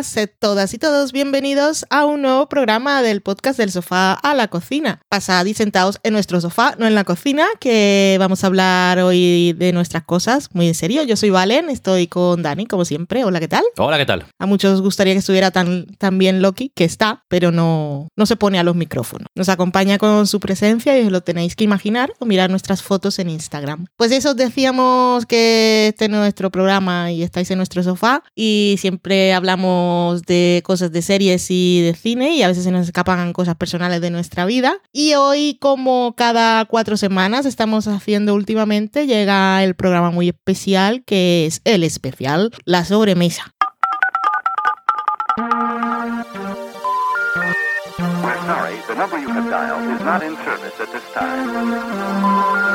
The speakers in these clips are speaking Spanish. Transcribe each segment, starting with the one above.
Hola, sed todas y todos bienvenidos a un nuevo programa del podcast del sofá a la cocina. Pasad y sentados en nuestro sofá, no en la cocina, que vamos a hablar hoy de nuestras cosas, muy en serio. Yo soy Valen, estoy con Dani, como siempre. Hola, ¿qué tal? Hola, ¿qué tal? A muchos os gustaría que estuviera tan, tan bien Loki, que está, pero no, no se pone a los micrófonos. Nos acompaña con su presencia y os lo tenéis que imaginar o mirar nuestras fotos en Instagram. Pues eso os decíamos que este es nuestro programa y estáis en nuestro sofá y siempre hablamos de cosas de series y de cine y a veces se nos escapan cosas personales de nuestra vida. Y hoy, como cada cuatro semanas estamos haciendo últimamente, llega el programa muy especial que es el especial, la sobremesa. We're sorry, the number you have dialed is not in service at this time.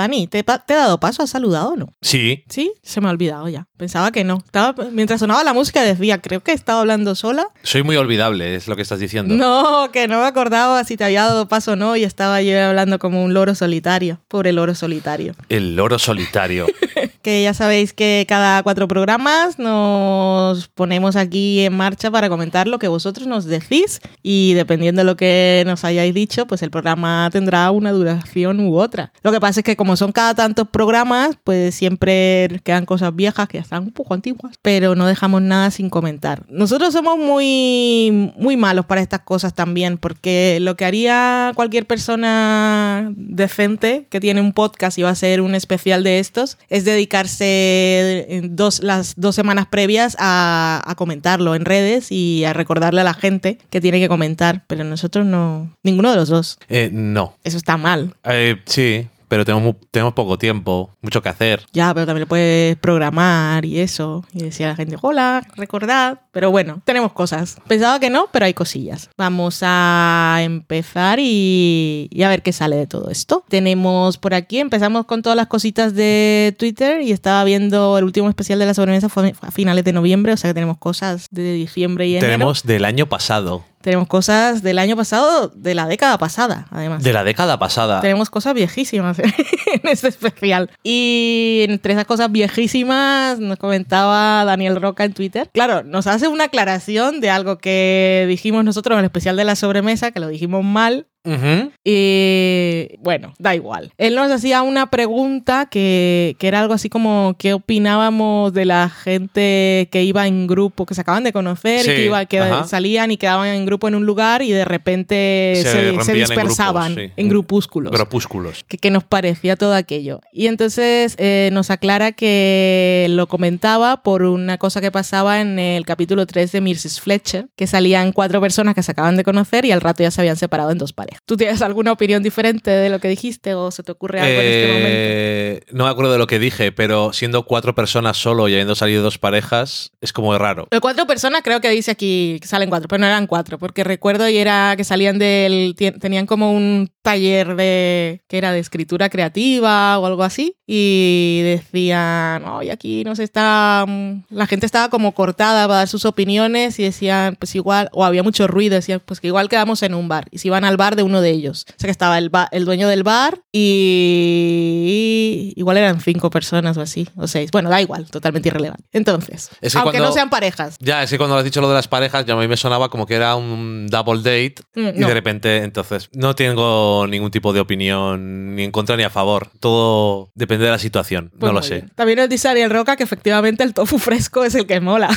Dani, ¿te, te he dado paso? ¿Has saludado o no? Sí. Sí, se me ha olvidado ya. Pensaba que no. Estaba, mientras sonaba la música decía, creo que estaba hablando sola. Soy muy olvidable, es lo que estás diciendo. No, que no me acordaba si te había dado paso o no y estaba yo hablando como un loro solitario. Pobre loro solitario. El loro solitario. Que ya sabéis que cada cuatro programas nos ponemos aquí en marcha para comentar lo que vosotros nos decís y dependiendo de lo que nos hayáis dicho, pues el programa tendrá una duración u otra. Lo que pasa es que como son cada tantos programas, pues siempre quedan cosas viejas que ya están un poco antiguas, pero no dejamos nada sin comentar. Nosotros somos muy, muy malos para estas cosas también, porque lo que haría cualquier persona decente que tiene un podcast y va a ser un especial de estos es dedicarse en dos, las dos semanas previas a, a comentarlo en redes y a recordarle a la gente que tiene que comentar, pero nosotros no, ninguno de los dos. Eh, no. Eso está mal. Eh, sí, pero tenemos, tenemos poco tiempo, mucho que hacer. Ya, pero también lo puedes programar y eso. Y decir a la gente, hola, recordad. Pero bueno, tenemos cosas. Pensaba que no, pero hay cosillas. Vamos a empezar y, y a ver qué sale de todo esto. Tenemos por aquí, empezamos con todas las cositas de Twitter y estaba viendo el último especial de la sobremesa fue a finales de noviembre, o sea que tenemos cosas de diciembre y enero. Tenemos del año pasado, Tenemos cosas del año pasado, de la década pasada, además. de la década pasada. Tenemos cosas viejísimas en este especial. Y entre esas cosas viejísimas nos comentaba Daniel Roca en Twitter. Claro, nos hace una aclaración de algo que dijimos nosotros en el especial de la sobremesa, que lo dijimos mal. Y bueno, da igual. Él nos hacía una pregunta que, que era algo así como qué opinábamos de la gente que iba en grupo, que se acaban de conocer Sí, y que, iba, que ajá. salían y quedaban en grupo en un lugar y de repente Se se, se rompían en dispersaban grupos, sí. en grupúsculos Grupúsculos. que, que nos parecía todo aquello. Y entonces eh, nos aclara que lo comentaba por una cosa que pasaba en el capítulo 3 de Mrs. Fletcher, que salían cuatro personas que se acaban de conocer y al rato ya se habían separado en dos parejas. ¿Tú tienes alguna opinión diferente de lo que dijiste o se te ocurre algo en este momento? Eh, no me acuerdo de lo que dije, pero siendo cuatro personas solo y habiendo salido dos parejas, es como raro. De cuatro personas creo que dice aquí que salen cuatro, pero no eran cuatro, porque recuerdo y era que salían del... tenían como un taller de... que era de escritura creativa o algo así, y decían, y aquí no se está... mm, La gente estaba como cortada para dar sus opiniones y decían, pues igual, o había mucho ruido, decían, pues que igual quedamos en un bar, y se iban al bar de uno de ellos. O sea que estaba el, el dueño del bar y igual eran cinco personas o así, o seis. Bueno, da igual, totalmente irrelevante. Entonces, Es que aunque cuando- no sean parejas. Ya, es que cuando has dicho lo de las parejas, ya a mí me sonaba como que era un double date Mm, y no. de repente, entonces, no tengo ningún tipo de opinión ni en contra ni a favor. Todo depende de la situación, Pues no lo muy sé. bien. También nos dice Ariel Roca que efectivamente el tofu fresco es el que mola.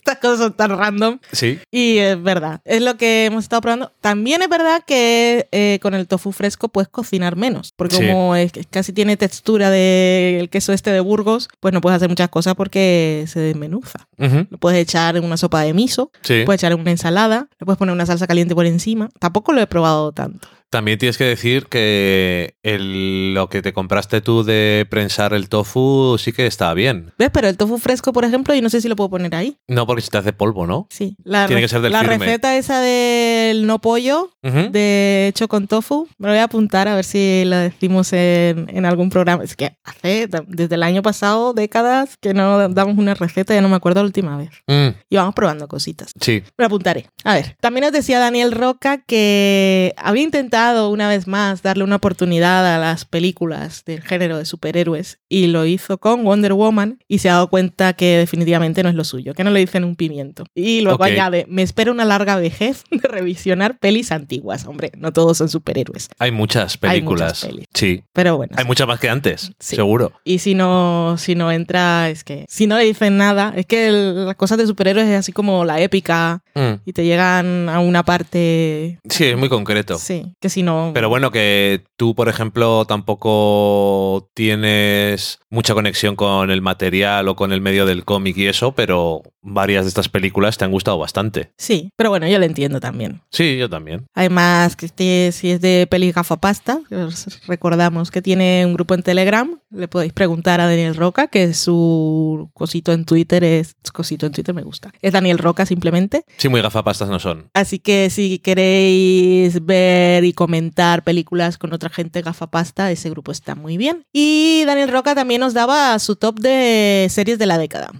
Estas cosas son tan random. Sí, Y es verdad, es lo que hemos estado probando. También es verdad que eh, con el tofu fresco puedes cocinar menos, porque Sí. como es, casi tiene textura del queso este de Burgos, pues no puedes hacer muchas cosas porque se desmenuza. Ujú. Lo puedes echar en una sopa de miso, sí. puedes echar en una ensalada, le puedes poner una salsa caliente por encima. Tampoco lo he probado tanto. También tienes que decir que el- lo que te compraste tú de prensar el tofu sí que está bien. ¿Ves? Pero el tofu fresco, por ejemplo, y no sé si lo puedo poner ahí. No porque se te hace polvo, ¿no? Sí. La, Tiene que ser del la firme. receta esa del no pollo, Ujú. de hecho con tofu, me lo voy a apuntar a ver si lo decimos en, en algún programa. Es que hace, desde el año pasado, décadas, que no damos una receta, ya no me acuerdo la última vez. Mm, Y vamos probando cositas. sí. Me lo apuntaré. A ver, también nos decía Daniel Roca que había intentado una vez más darle una oportunidad a las películas del género de superhéroes y lo hizo con Wonder Woman y se ha dado cuenta que definitivamente no es lo suyo, que no le dicen un pimiento. Y luego Ok. añade, me espera una larga vejez de revisionar pelis antiguas. Hombre, no todos son superhéroes. Hay muchas Hay muchas películas. Sí. Pero bueno. Hay muchas más que antes, Sí. seguro. Y si no, si no entra, es que si no le dicen nada, es que el- las cosas de superhéroes es así como la épica Mm. y te llegan a una parte Sí, es muy concreto. Sí, que si no. Pero bueno, que tú, por ejemplo, tampoco tienes mucha conexión con el material o con el medio del cómic y eso, pero varias de estas películas te han gustado bastante. Sí, pero bueno, yo lo entiendo también. Sí, yo también. Además, que este, si es de peli gafapasta, recordamos que tiene un grupo en Telegram, le podéis preguntar a Daniel Roca, que su cosito en Twitter es. Cosito en Twitter me gusta. Es Daniel Roca simplemente. Sí, muy gafapastas no son. Así que si queréis ver y comentar películas con otra gente gafapasta, ese grupo está muy bien. Y Daniel Roca también nos daba su top de series de la década.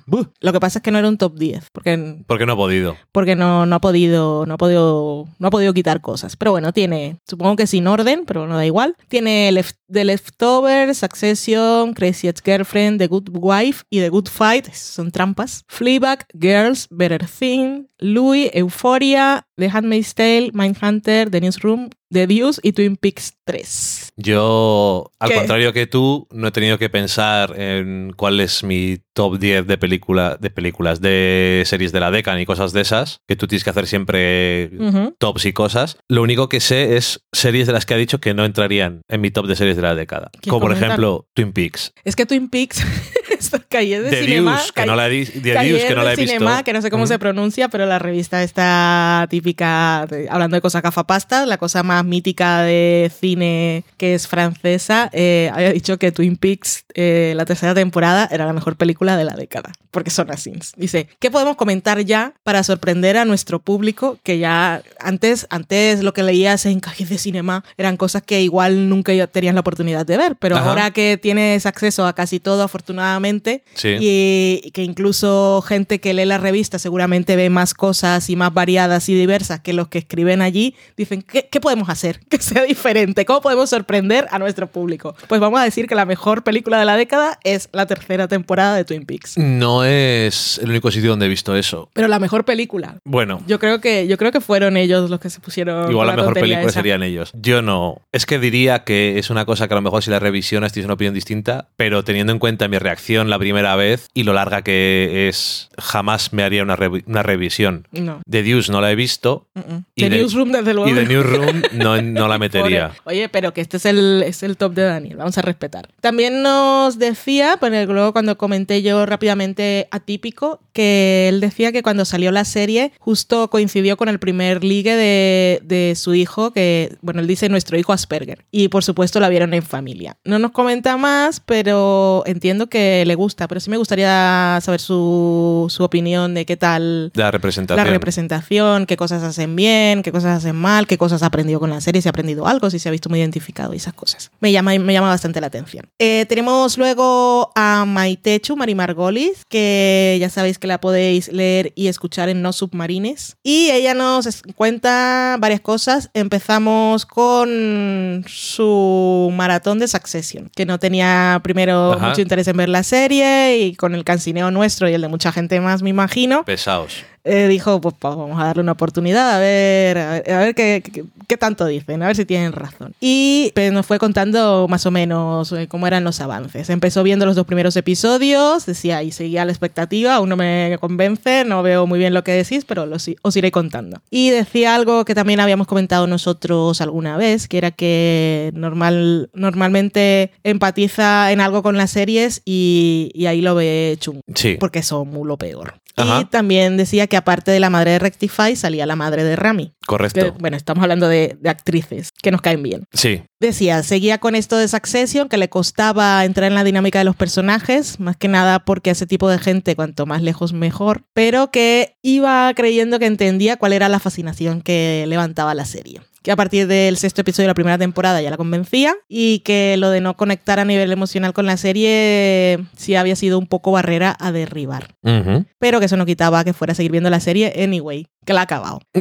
Lo que pasa es que no era un top 10, porque Porque no he podido. porque no, no ha podido, no ha podido, no ha podido quitar cosas. Pero bueno, tiene, supongo que sin orden, pero no da igual. Tiene Left- The Leftovers, Succession, Crazy Ex-Girlfriend, The Good Wife y The Good Fight, son trampas. Fleabag, Girls, Better Thing, Louis, Euphoria, The Handmaid's Tale, Mindhunter, The Newsroom, The Deuce y Twin Peaks 3. Yo, al ¿Qué? contrario que tú, no he tenido que pensar en cuál es mi top 10 de, película, de películas, de series de la década y cosas de esas, que tú tienes que hacer siempre tops y cosas. Lo único que sé es series de las que ha dicho que no entrarían en mi top de series de la década. ¿Quieres Como por ejemplo Twin Peaks. Es que Twin Peaks, esto calle de The cinema. Deuce, que no la he, The Deuce, que no la he visto. Cinema, que no sé cómo Mm. se pronuncia, pero la revista está típica, de- hablando de cosas gafapastas, la cosa más mítica de cine que es francesa, eh, había dicho que Twin Peaks, eh, la tercera temporada, era la mejor película de la década, porque son así. Dice, ¿qué podemos comentar ya para sorprender a nuestro público? Que ya antes, antes lo que leías en calles de cinema eran cosas que igual nunca tenías la oportunidad de ver, pero Ajá. ahora que tienes acceso a casi todo, afortunadamente, Sí. y, y que incluso gente que lee la revista seguramente ve más cosas y más variadas y diversas que los que escriben allí, dicen, ¿qué, qué podemos hacer que sea diferente? ¿Cómo podemos sorprender a nuestro público? Pues vamos a decir que la mejor película de la década es la tercera temporada de Twin Peaks. No es el único sitio donde he visto eso. Pero la mejor película. Bueno, Yo creo que, yo creo que fueron ellos los que se pusieron. Igual la mejor película esa. serían ellos. Yo no. Es que diría que es una cosa que a lo mejor si la revisionas tienes una opinión distinta, pero teniendo en cuenta mi reacción la primera vez y lo larga que es, jamás me haría una, una revisión. No. The Deuce no la he visto mm, mm. Y The de- Newsroom, desde luego. y The. Newsroom no, no la metería. Oye, pero que este es el, es el top de Daniel, vamos a respetar. También nos decía, pues luego cuando comenté yo rápidamente atípico, que él decía que cuando salió la serie justo coincidió con el primer ligue de, de su hijo, que, bueno, él dice nuestro hijo Asperger. Y por supuesto la vieron en familia. No nos comenta más, pero entiendo que le gusta, pero sí me gustaría saber su, su opinión de qué tal la representación. la representación, qué cosas hacen bien, qué cosas hacen mal, qué cosas ha aprendido con la serie, si ha aprendido algo, si se ha visto muy identificado y esas cosas. Me llama, me llama bastante la atención. Eh, tenemos luego a Maitechu, Mari Margolis, que ya sabéis que la podéis leer y escuchar en No Submarines. Y ella nos cuenta varias cosas. Empezamos con su maratón de Succession, que no tenía primero Ajá. mucho interés en ver la serie y con el cancineo nuestro y el de mucha gente más, me imagino Pesados. Eh, dijo, pues, pues, vamos a darle una oportunidad, a ver, a ver, a ver qué, qué- qué tanto dicen, a ver si tienen razón. Y pues, nos fue contando más o menos eh, cómo eran los avances. Empezó viendo los dos primeros episodios, decía, y seguía la expectativa, aún no me convence, no veo muy bien lo que decís, pero los, os iré contando. Y decía algo que también habíamos comentado nosotros alguna vez, que era que normal, normalmente empatiza en algo con las series y, y ahí lo ve chungo, Sí. porque son muy lo peor. Ajá. Y también decía que aparte de la madre de Rectify salía la madre de Rami. Correcto. Que, bueno, estamos hablando de, de actrices que nos caen bien. Sí. Decía, seguía con esto de Succession, que le costaba entrar en la dinámica de los personajes, más que nada porque ese tipo de gente, cuanto más lejos mejor, pero que iba creyendo que entendía cuál era la fascinación que levantaba la serie. Que a partir del sexto episodio de la primera temporada ya la convencía y que lo de no conectar a nivel emocional con la serie sí había sido un poco barrera a derribar. Ujú. Pero que eso no quitaba que fuera a seguir viendo la serie anyway, que la ha acabado.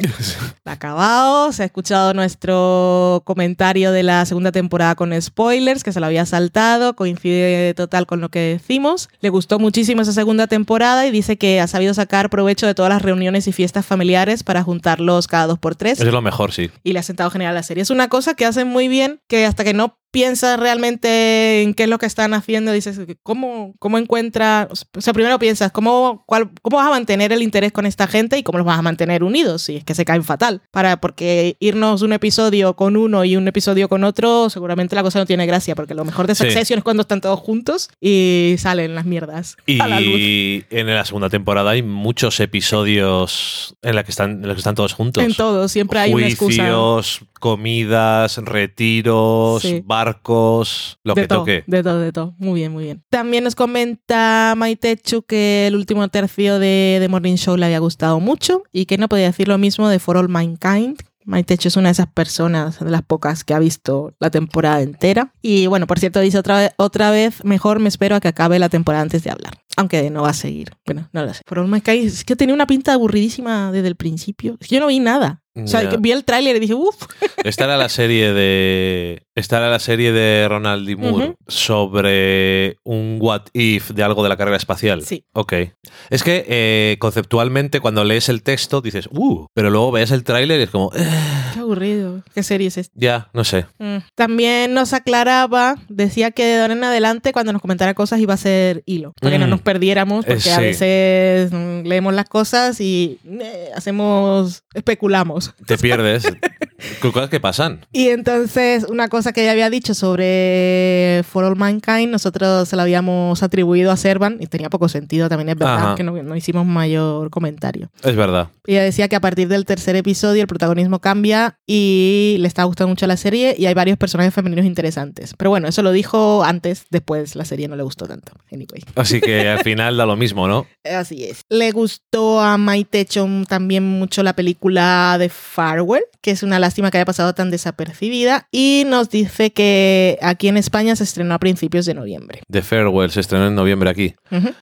La ha acabado, se ha escuchado nuestro comentario de la segunda temporada con spoilers, que se lo había saltado, coincide total con lo que decimos. Le gustó muchísimo esa segunda temporada y dice que ha sabido sacar provecho de todas las reuniones y fiestas familiares para juntarlos cada dos por tres Eso es lo mejor, sí. y ha sentado genial la serie. Es una cosa que hacen muy bien, que hasta que no piensas realmente en qué es lo que están haciendo, dices, ¿cómo, cómo encuentra? O sea, primero piensas, ¿cómo, cuál, ¿cómo vas a mantener el interés con esta gente y cómo los vas a mantener unidos? Si es que se caen fatal. Para, porque irnos un episodio con uno y un episodio con otro, seguramente la cosa no tiene gracia, porque lo mejor de Sí. Succession es cuando están todos juntos y salen las mierdas a la luz. Y en la segunda temporada hay muchos episodios en la que están, en los que están todos juntos. En todo, siempre hay una excusa. Juicios, comidas, retiros, Sí. Barcos, lo de que todo, toque. De todo, de todo. Muy bien, muy bien. También nos comenta Maitechu que el último tercio de The Morning Show le había gustado mucho y que no podía decir lo mismo de For All Mankind. Maitechu es una de esas personas, de las pocas que ha visto la temporada entera. Y bueno, por cierto, dice otra vez, otra vez, mejor me espero a que acabe la temporada antes de hablar. Aunque no va a seguir. Bueno, no lo sé. For All Mankind es que tenía una pinta aburridísima desde el principio. Es que Yo no vi nada. O sea, vi el tráiler y dije, uff, Esta era la serie de. Esta era la serie de Ronald D. Moore sobre un what if de algo de la carrera espacial. Sí. Ok. Es que eh, conceptualmente cuando lees el texto dices, uh, pero luego ves el tráiler y es como, "Eh, qué aburrido. ¿Qué serie es esta? ya, no sé. Mm. También nos aclaraba, decía que de ahora en adelante cuando nos comentara cosas iba a ser hilo, para que no Mm. nos perdiéramos, Eh, porque a sí. veces mm, leemos las cosas y eh, hacemos, especulamos. Te pierdes. Cosas que pasan. Y entonces una cosa que ella había dicho sobre For All Mankind, nosotros se la habíamos atribuido a Servan y tenía poco sentido, también es verdad Ajá. que no, no hicimos mayor comentario. Es verdad. Ella decía que a partir del tercer episodio el protagonismo cambia y le está gustando mucho la serie y hay varios personajes femeninos interesantes. Pero bueno, eso lo dijo antes, después la serie no le gustó tanto. Anyway. Así que al final da lo mismo, ¿no? Así es. Le gustó a Maite Chom también mucho la película de Farewell, que es una lástima que haya pasado tan desapercibida. Y nos dice que aquí en España se estrenó a principios de noviembre. The Farewell se estrenó en noviembre aquí.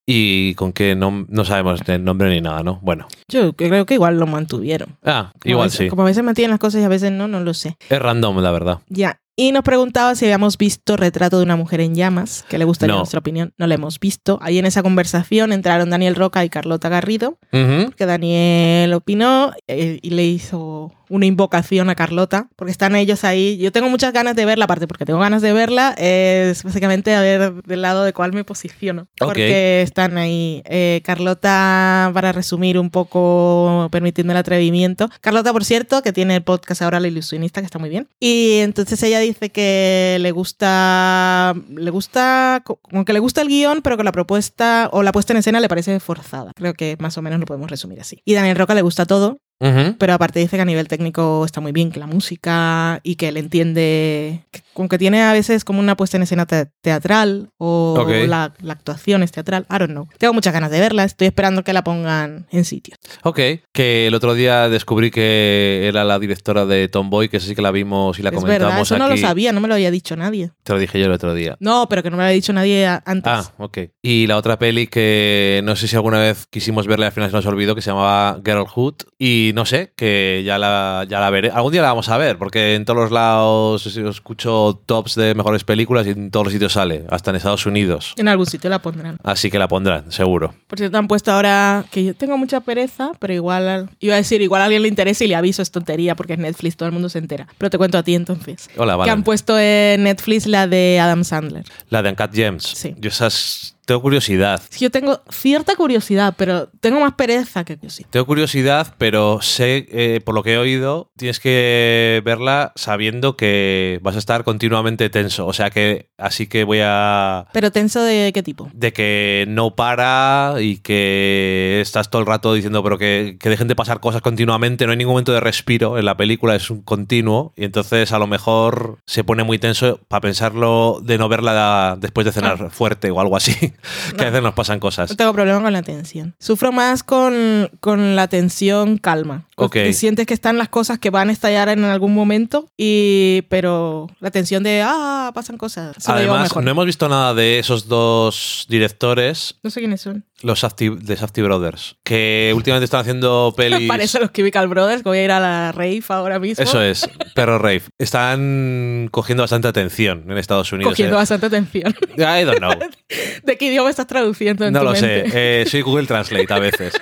Y con qué no, no sabemos el nombre ni nada, ¿no? Bueno. Yo creo que igual lo mantuvieron. Ah, Como igual veces- sí. Como a veces mantienen las cosas y a veces no, no lo sé. Es random, la verdad. Ya. Y nos preguntaba si habíamos visto Retrato de una mujer en llamas, que le gustaría No. nuestra opinión. No la hemos visto. Ahí en esa conversación entraron Daniel Roca y Carlota Garrido, Ujú. que Daniel opinó eh, y le hizo una invocación a Carlota, porque están ellos ahí. Yo tengo muchas ganas de verla, aparte porque tengo ganas de verla, es básicamente a ver del lado de cuál me posiciono. Porque están ahí. Eh, Carlota, para resumir un poco, permitiendo el atrevimiento. Carlota, por cierto, que tiene el podcast ahora La Ilusionista, que está muy bien. Y entonces ella dice que le gusta, le gusta, como que le gusta el guion, pero que la propuesta o la puesta en escena le parece forzada. Creo que más o menos lo podemos resumir así. Y Daniel Roca le gusta todo, Ujú. pero aparte dice que a nivel técnico está muy bien, que la música y que él entiende, que, con que tiene a veces como una puesta en escena te- teatral o Ok. la, la actuación es teatral, I don't know. Tengo muchas ganas de verla, estoy esperando que la pongan en sitio. Ok, que el otro día descubrí que era la directora de Tomboy, que sí que la vimos y la es comentamos verdad, eso aquí. no lo sabía, no me lo había dicho nadie. Te lo dije yo el otro día. No, pero que no me lo había dicho nadie antes. Ah, ok. Y la otra peli que no sé si alguna vez quisimos verla y al final se nos olvidó, que se llamaba Girlhood. Y no sé, que ya la, ya la veré. Algún día la vamos a ver, porque en todos los lados escucho tops de mejores películas y en todos los sitios sale, hasta en Estados Unidos. En algún sitio la pondrán. Así que la pondrán, seguro. Por cierto, han puesto ahora que yo tengo mucha pereza, pero igual, iba a decir, igual a alguien le interesa y le aviso, es tontería porque es Netflix, todo el mundo se entera. Pero te cuento a ti entonces. Hola, Que vale. han puesto en Netflix la de Adam Sandler. La de Uncut Gems. Sí. Yo esas Tengo curiosidad. Sí, Yo tengo cierta curiosidad, pero tengo más pereza que curiosidad. Tengo curiosidad, pero sé, eh, por lo que he oído, tienes que verla sabiendo que vas a estar continuamente tenso. O sea que, así que voy a. Pero tenso de qué tipo? de que no para y que estás todo el rato diciendo, pero que, que dejen de pasar cosas continuamente. No hay ningún momento de respiro en la película, es un continuo. Y entonces a lo mejor se pone muy tenso para pensarlo de no verla después de cenar fuerte o algo así. Que a veces nos pasan cosas. No tengo problema con la tensión. Sufro más con, con la tensión calma. Ok. Que sientes que están las cosas que van a estallar en algún momento, y pero la tensión de, ah, pasan cosas. Llevo Además, no hemos visto nada de esos dos directores, No sé quiénes son. los Safdie- de Safdie Brothers, que últimamente están haciendo pelis. Parecen los Chemical Brothers, que voy a ir a la rave ahora mismo. Eso es, Perro Rave. Están cogiendo bastante atención en Estados Unidos. Cogiendo eh. bastante atención. I don't know. ¿De qué idioma estás traduciendo en No tu lo sé. mente? Eh, soy Google Translate a veces.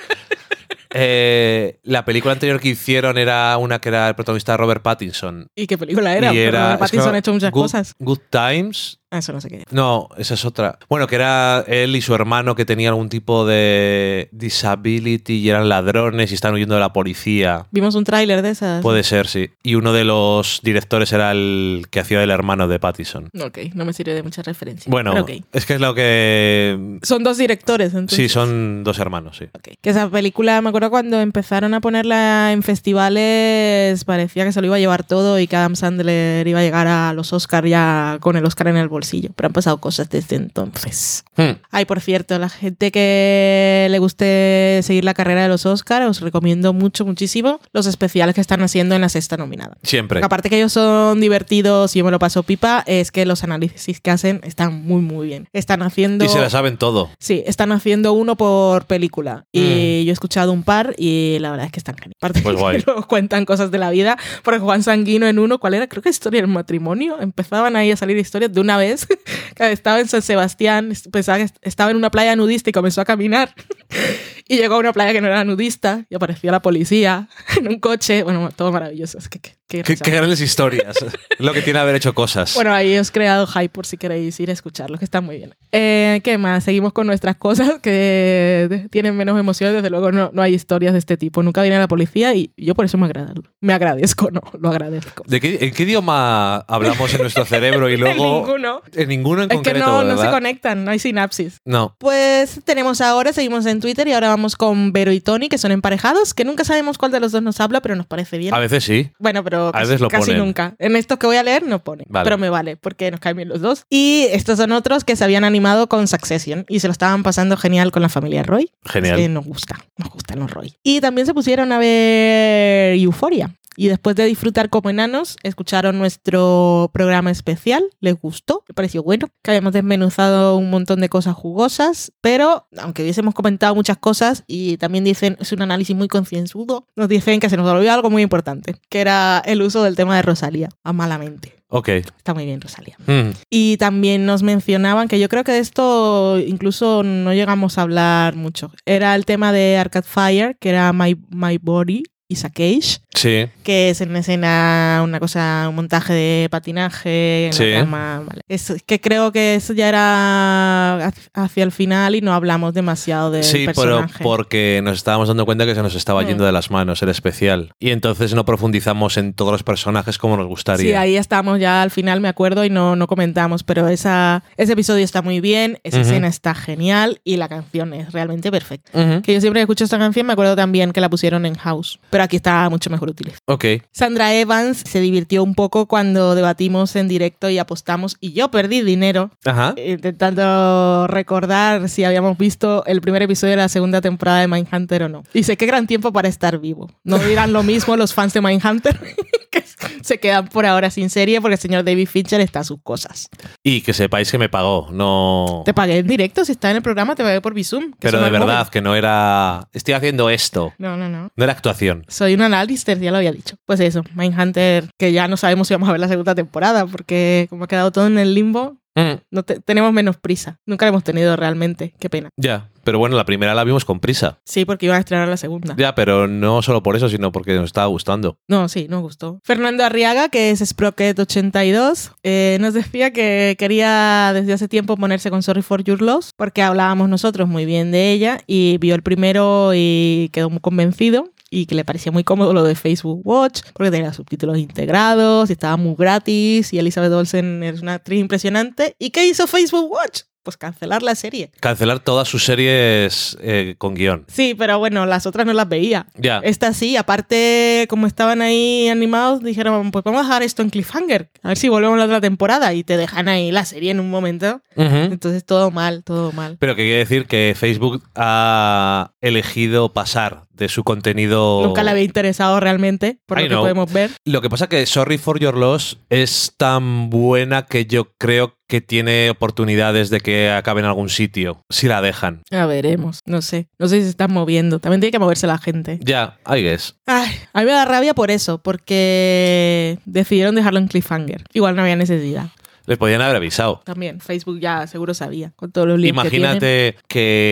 Eh, la película anterior que hicieron era una que era el protagonista Robert Pattinson. ¿Y qué película era? y Porque era Robert Pattinson ha hecho muchas Good- cosas. Good Times. Ah, eso no sé qué. No, esa es otra. Bueno, que era él y su hermano que tenían algún tipo de disability y eran ladrones y están huyendo de la policía. Vimos un tráiler de esas. Puede ser, sí. Y uno de los directores era el que hacía el hermano de Pattinson. Ok, no me sirve de mucha referencia. Bueno, Pero es que es lo que... Son dos directores, entonces. Sí, son dos hermanos, sí. Ok. Que esa película, me acuerdo cuando empezaron a ponerla en festivales, parecía que se lo iba a llevar todo y que Adam Sandler iba a llegar a los Oscars ya con el Oscar en el bolsillo. Pero han pasado cosas desde entonces. Hmm. Ay, por cierto, la gente que le guste seguir la carrera de los Oscars, os recomiendo mucho, muchísimo los especiales que están haciendo en la sexta nominada. Siempre. Porque aparte que ellos son divertidos y yo me lo paso pipa, es que los análisis que hacen están muy, muy bien. Están haciendo... Y se la saben todo. Sí, están haciendo uno por película. Y yo he escuchado un par y la verdad es que están geniales. Aparte. Pues que guay. luego cuentan cosas de la vida. Porque Juan Sanguino en uno, ¿cuál era? Creo que historia del matrimonio. Empezaban ahí a salir historias de una vez. estaba en San Sebastián, pensaba que estaba en una playa nudista y comenzó a caminar. y llegó a una playa que no era nudista y apareció la policía en un coche. Bueno, todo maravilloso. Es que, que- que Qué, grandes historias. lo que tiene haber hecho cosas. Bueno, ahí os he creado hype por si queréis ir a escucharlo, que está muy bien. Eh, ¿Qué más? Seguimos con nuestras cosas que tienen menos emociones. Desde luego no, no hay historias de este tipo. Nunca viene la policía y yo por eso me, agrada, me agradezco, no, lo agradezco. ¿De qué, ¿En qué idioma hablamos en nuestro cerebro y luego... Ninguno. En ninguno en Es que concreto, no, no ¿verdad? se conectan, no hay sinapsis. No. Pues tenemos ahora, seguimos en Twitter y ahora vamos con Vero y Tony, que son emparejados, que nunca sabemos cuál de los dos nos habla, pero nos parece bien. A veces sí. Bueno, pero A casi, veces lo casi ponen. nunca. En estos que voy a leer no pone, Vale. pero me vale porque nos caen bien los dos. Y estos son otros que se habían animado con Succession y se lo estaban pasando genial con la familia Roy. Genial. Es que nos gusta, nos gustan los Roy. Y también se pusieron a ver Euphoria. Y después de disfrutar como enanos, escucharon nuestro programa especial. Les gustó, les pareció bueno. Que habíamos desmenuzado un montón de cosas jugosas. Pero, aunque hubiésemos comentado muchas cosas, y también dicen, es un análisis muy concienzudo, nos dicen que se nos olvidó algo muy importante, que era el uso del tema de Rosalía, a malamente. Ok. Está muy bien, Rosalía. Mm. Y también nos mencionaban que yo creo que de esto incluso no llegamos a hablar mucho. Era el tema de Arcade Fire, que era My, My Body is a Cage, Sí. que es en escena una cosa, un montaje de patinaje, en Sí. la cama, vale. Es que creo que eso ya era hacia el final y no hablamos demasiado del Sí, pero porque nos estábamos dando cuenta que se nos estaba Mm. yendo de las manos el especial. Y entonces no profundizamos en todos los personajes como nos gustaría. Sí, ahí estamos ya al final, me acuerdo, y no, no comentamos, pero esa, ese episodio está muy bien, esa escena está genial y la canción es realmente perfecta. Que yo siempre que escucho esta canción me acuerdo también que la pusieron en House, pero aquí está mucho mejor utilizada. Ok. Sandra Evans se divirtió un poco cuando debatimos en directo y apostamos y yo perdí dinero Ajá. intentando recordar si habíamos visto el primer episodio de la segunda temporada de Mindhunter o no. Y sé qué gran tiempo para estar vivo. No dirán lo mismo los fans de Mindhunter, que se quedan por ahora sin serie porque el señor David Fincher está a sus cosas. Y que sepáis que me pagó, no... Te pagué en directo, si está en el programa te pagué por que Pero de verdad, móvil. que no era... Estoy haciendo esto. No, no, no. No era actuación. Soy un analista, ya lo había dicho. Pues eso, Mindhunter, que ya no sabemos si vamos a ver la segunda temporada, porque como ha quedado todo en el limbo, Mm, no te- tenemos menos prisa. Nunca la hemos tenido realmente. Qué pena. Ya. Pero bueno, la primera la vimos con prisa. Sí, porque iban a estrenar la segunda. Ya, pero no solo por eso, sino porque nos estaba gustando. No, sí, nos gustó. Fernando Arriaga, que es Sprocket82, eh, nos decía que quería desde hace tiempo ponerse con Sorry for Your Loss, porque hablábamos nosotros muy bien de ella y vio el primero y quedó muy convencido y que le parecía muy cómodo lo de Facebook Watch, porque tenía subtítulos integrados y estaba muy gratis y Elizabeth Olsen es una actriz impresionante. ¿Y qué hizo Facebook Watch? Pues cancelar la serie. Cancelar todas sus series eh, con guion. Sí, pero bueno, las otras no las veía. Ya. Esta sí, aparte, como estaban ahí animados, dijeron, pues vamos a dejar esto en cliffhanger, a ver si volvemos a la otra temporada y te dejan ahí la serie en un momento. Entonces todo mal, todo mal. Pero que quiere decir que Facebook ha elegido pasar de su contenido. Nunca le había interesado realmente, por I lo que know. podemos ver. Lo que pasa que Sorry for Your Loss es tan buena que yo creo que tiene oportunidades de que acabe en algún sitio, si la dejan. Ya veremos, no sé. No sé si se están moviendo. También tiene que moverse la gente. Ya, I guess. Ay, a mí me da rabia por eso, porque decidieron dejarlo en cliffhanger. Igual no había necesidad. Les podían haber avisado. También, Facebook ya seguro sabía, con todos los tienen. Imagínate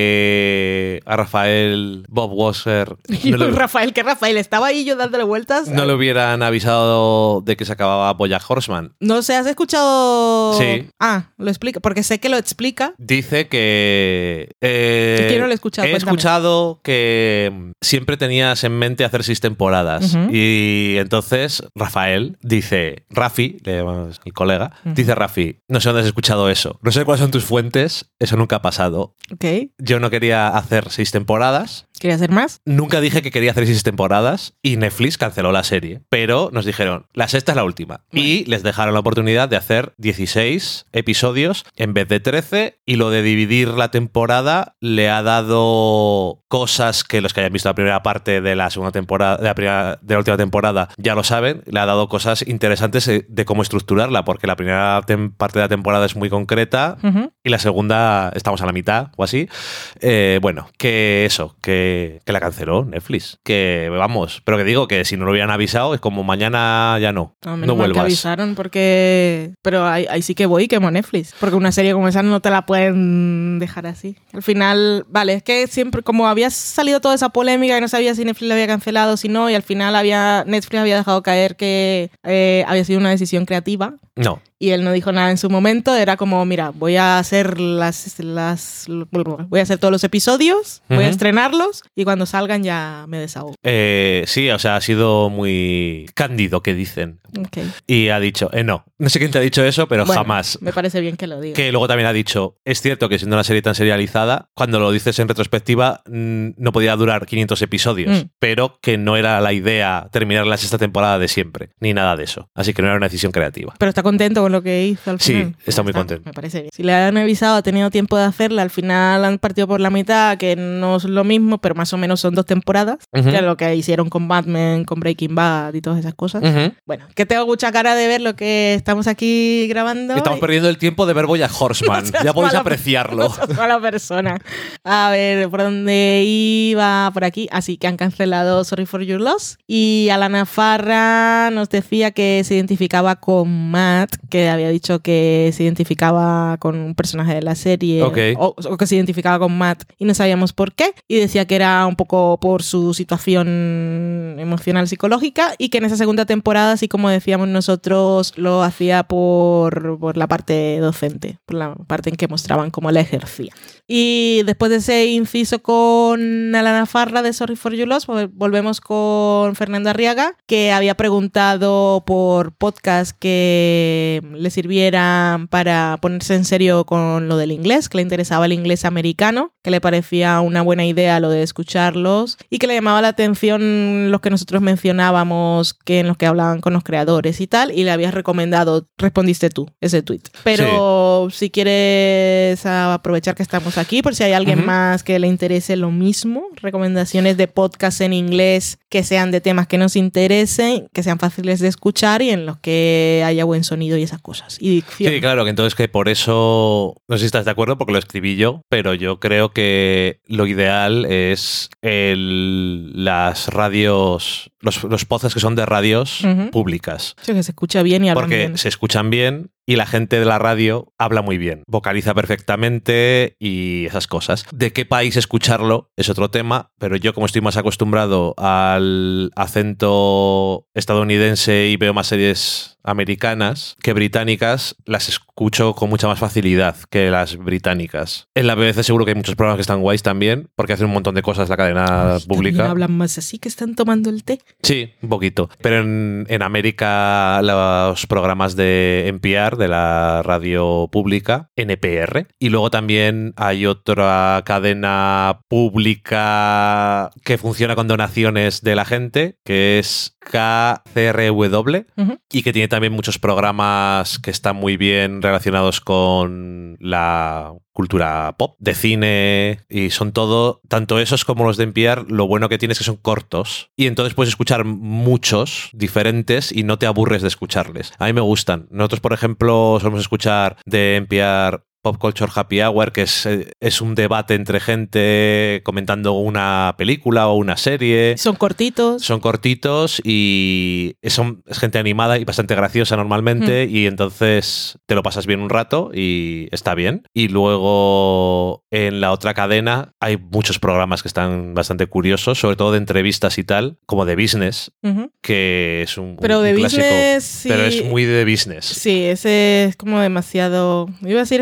que a Rafael Bob Wasser Y no, le- Rafael, que Rafael estaba ahí yo dándole vueltas. no le hubieran avisado de que se acababa Bojack Horseman. No sé, ¿has escuchado? Sí. Ah, lo explica, porque sé que lo explica. Dice que. eh, no lo he escuchado, He cuéntame. escuchado que siempre tenías en mente hacer seis temporadas. Y entonces Rafael dice. Rafi, le llamamos el colega, dice Rafi, no sé dónde has escuchado eso. No sé cuáles son tus fuentes. Eso nunca ha pasado. Ok. Yo no quería hacer seis temporadas. ¿Quería hacer más? Nunca dije que quería hacer seis temporadas y Netflix canceló la serie. Pero nos dijeron, la sexta es la última. Y les dejaron la oportunidad de hacer 16 episodios en vez de 13. Y lo de dividir la temporada le ha dado cosas que los que hayan visto la primera parte de la segunda temporada, de la, primera- de la última temporada, ya lo saben. Le ha dado cosas interesantes eh, de cómo estructurarla, porque la primera parte de la temporada es muy concreta y la segunda estamos a la mitad o así. Eh, bueno, que eso, que, que la canceló Netflix. Que vamos, pero que digo que si no lo hubieran avisado es como mañana ya no. No, No, que vuelvas. avisaron porque... Pero ahí, ahí sí que voy y quemo Netflix. Porque una serie como esa no te la pueden dejar así. Al final, vale, es que siempre, como había salido toda esa polémica y no sabía si Netflix la había cancelado o si no, y al final había Netflix había dejado caer que eh, había sido una decisión creativa. No. Y él no dijo nada en su momento, era como, mira, voy a hacer las, las voy a hacer todos los episodios, voy a estrenarlos y cuando salgan ya me desahogo. Eh, sí, o sea, ha sido muy cándido, que dicen. Y ha dicho, eh, no. No sé quién te ha dicho eso, pero Bueno, jamás. Me parece bien que lo diga. Que luego también ha dicho, es cierto que siendo una serie tan serializada, cuando lo dices en retrospectiva, mm, no podía durar 500 episodios, Mm. pero que no era la idea terminar la sexta temporada de siempre, ni nada de eso. Así que no era una decisión creativa. Pero está contento con lo que hizo al Sí, final. está Ya muy contento. Me parece bien. Si le han avisado, ha tenido tiempo de hacerla, al final han partido por la mitad, que no es lo mismo, pero más o menos son dos temporadas, Ujú. que es lo que hicieron con Batman, con Breaking Bad y todas esas cosas. Ujú. Bueno, que tengo mucha cara de ver lo que estamos aquí grabando. Estamos y- perdiendo el tiempo de ver Boya Horseman. No ya podéis apreciarlo. No seas mala persona. A ver, ¿por dónde iba? Por aquí. Así que han cancelado Sorry for Your Loss. Y Alana Farra nos decía que se identificaba con Matt, que había dicho que se identificaba con un personaje de la serie. O, o que se identificaba con Matt y no sabíamos por qué. Y decía que era un poco por su situación emocional psicológica y que en esa segunda temporada, así como decíamos nosotros, lo hacía por, por la parte docente, por la parte en que mostraban cómo la ejercía. Y después de ese inciso con Alana Farra de Sorry for Your Loss, vol- volvemos con Fernando Arriaga, que había preguntado por podcast que le sirvieran para ponerse en serio con lo del inglés, que le interesaba el inglés americano, que le parecía una buena idea lo de escucharlos y que le llamaba la atención los que nosotros mencionábamos, que en los que hablaban con los creadores y tal, y le habías recomendado, respondiste tú, ese tweet. Pero si quieres aprovechar que estamos aquí, por si hay alguien Ujú. más que le interese lo mismo, recomendaciones de podcast en inglés que sean de temas que nos interesen, que sean fáciles de escuchar y en los que haya buen sonido y esas cosas. Y dicción. Sí, claro, que entonces que por eso, no sé si estás de acuerdo porque lo escribí yo, pero yo creo que lo ideal es el, las radios, los, los podcasts que son de radios Ujú. públicas. Sí, que se escucha bien y hablan Porque bien. se escuchan bien y la gente de la radio habla muy bien, vocaliza perfectamente y esas cosas. ¿De qué país escucharlo? Es otro tema, pero yo como estoy más acostumbrado al acento estadounidense y veo más series americanas que británicas, las escucho con mucha más facilidad que las británicas. En la BBC seguro que hay muchos programas que están guays también, porque hacen un montón de cosas la cadena Ay, pública. hablan más así que están tomando el té. Sí, un poquito. Pero en, en América los programas de NPR, de la radio pública, NPR. Y luego también hay otra cadena pública que funciona con donaciones de la gente, que es KCRW, y que tiene también muchos programas que están muy bien relacionados con la cultura pop, de cine, y son todo, tanto esos como los de NPR, lo bueno que tiene es que son cortos, y entonces puedes escuchar muchos diferentes y no te aburres de escucharles. A mí me gustan. Nosotros, por ejemplo, solemos escuchar de NPR Pop Culture Happy Hour, que es, eh, es un debate entre gente comentando una película o una serie. Son cortitos. Son cortitos y son, es gente animada y bastante graciosa normalmente y entonces te lo pasas bien un rato y está bien. Y luego en la otra cadena hay muchos programas que están bastante curiosos, sobre todo de entrevistas y tal, como de business, que es un, Pero un de clásico, business, sí. Pero es muy de business. Sí, ese es como demasiado, iba a decir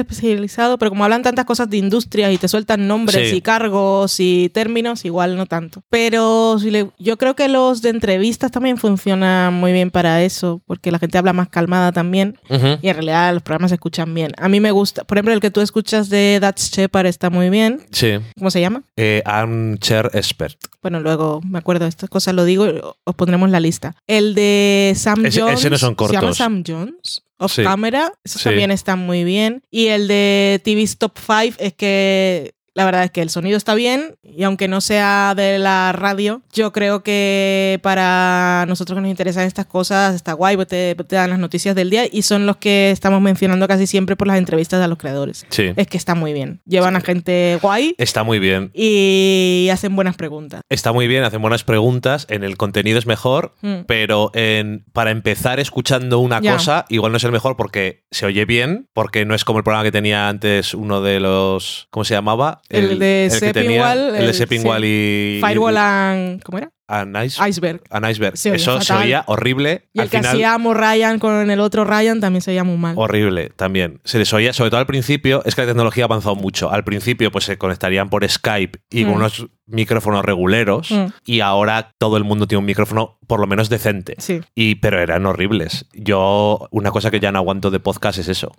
pero como hablan tantas cosas de industria y te sueltan nombres Sí. y cargos y términos, igual no tanto. Pero si le- yo creo que los de entrevistas también funcionan muy bien para eso, porque la gente habla más calmada también y en realidad los programas se escuchan bien. A mí me gusta, por ejemplo, el que tú escuchas de That's Shepard está muy bien. Sí. ¿Cómo se llama? Eh, Armchair Expert. Bueno, luego me acuerdo de estas cosas, lo digo, os pondremos la lista. El de Sam Ese- Jones. ese no son ¿Se llama cortos. Sam Jones? Off Sí. Camera. Eso Sí. también está muy bien. Y el de TV's Top 5 es que la verdad es que el sonido está bien y aunque no sea de la radio, yo creo que para nosotros que nos interesan estas cosas está guay, porque te, te dan las noticias del día y son los que estamos mencionando casi siempre por las entrevistas a los creadores. Sí. Es que está muy bien. Llevan a gente guay Está muy bien. y hacen buenas preguntas. Está muy bien, hacen buenas preguntas, en el contenido es mejor, Mm. pero en, para empezar escuchando una Ya. cosa, igual no es el mejor porque se oye bien, porque no es como el programa que tenía antes uno de los, ¿cómo se llamaba? El de que Sepping tenía- Wall, El de el- Sepping sí. Y... Firewall and... ¿Cómo era? And Ice- Iceberg. and Iceberg. Se Eso se fatal. oía horrible. Y Al el que final, hacíamos Ryan con el otro Ryan también se oía muy mal. Horrible también. Se les oía, sobre todo al principio, es que la tecnología ha avanzado mucho. Al principio, pues se conectarían por Skype y con Mm. unos micrófonos reguleros. Mm. Y ahora todo el mundo tiene un micrófono por lo menos decente. Sí, Y, pero eran horribles. Yo, una cosa que ya no aguanto de podcast es eso.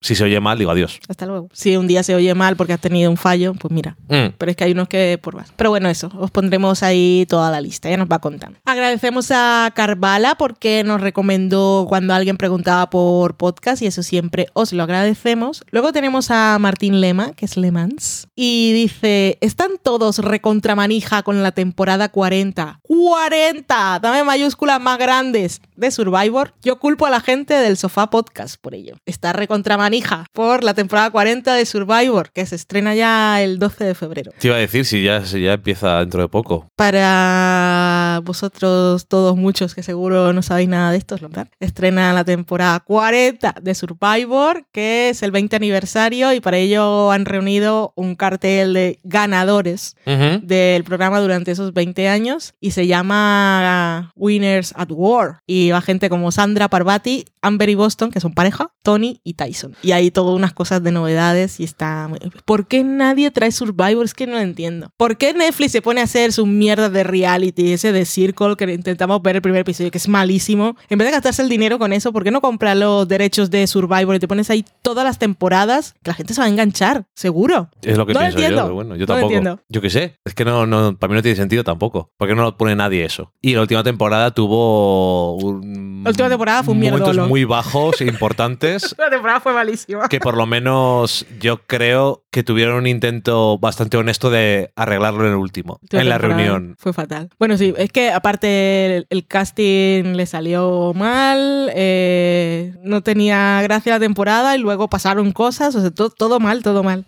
Si se oye mal, digo adiós. Hasta luego. Si un día se oye mal porque has tenido un fallo, pues mira. Mm. Pero es que hay unos que por más. Pero bueno, eso. Os pondremos ahí toda la lista. Ya nos va contando. Agradecemos a Carvala porque nos recomendó cuando alguien preguntaba por podcast y eso siempre os lo agradecemos. Luego tenemos a Martín Lema, que es Lemans, y dice: Están todos recontra manija con la temporada 40. ¡40! Dame mayúsculas más grandes de Survivor. Yo culpo a la gente del Sofá Podcast por ello. Está recontra manija por la temporada 40 de Survivor, que se estrena ya el 12 de febrero. Te iba a decir si ya, si ya empieza dentro de poco. Para vosotros, todos muchos que seguro no sabéis nada de esto, es verdad. Estrena la temporada 40 de Survivor, que es el 20 aniversario, y para ello han reunido un cartel de ganadores Ujú. del programa durante esos 20 años y se llama Winners at War. Y va gente como Sandra Parvati, Amber y Boston, que son pareja, Tony y Tyson. Y hay todas unas cosas de novedades y está... muy- ¿Por qué nadie trae Survivor? Es que no lo entiendo. ¿Por qué Netflix se pone a hacer su mierda de reality, ese de Circle que intentamos ver el primer episodio, que es malísimo? En vez de gastarse el dinero con eso, ¿por qué no comprar los derechos de Survivor y te pones ahí todas las temporadas? Que la gente se va a enganchar, seguro. Es lo que No pienso yo, entiendo. pero bueno, yo No tampoco. entiendo. Yo qué sé, es que no, no, para mí no tiene sentido tampoco. ¿Por qué no lo pone nadie eso? Y la última temporada tuvo un- La última temporada fue un momentos muy bajos e importantes La temporada fue malísima. que por lo menos yo creo que tuvieron un intento bastante honesto de arreglarlo en el último, en la reunión. Fue fatal. Bueno, sí, es que aparte el, el casting le salió mal, eh, no tenía gracia la temporada y luego pasaron cosas, o sea, todo, todo mal, todo mal.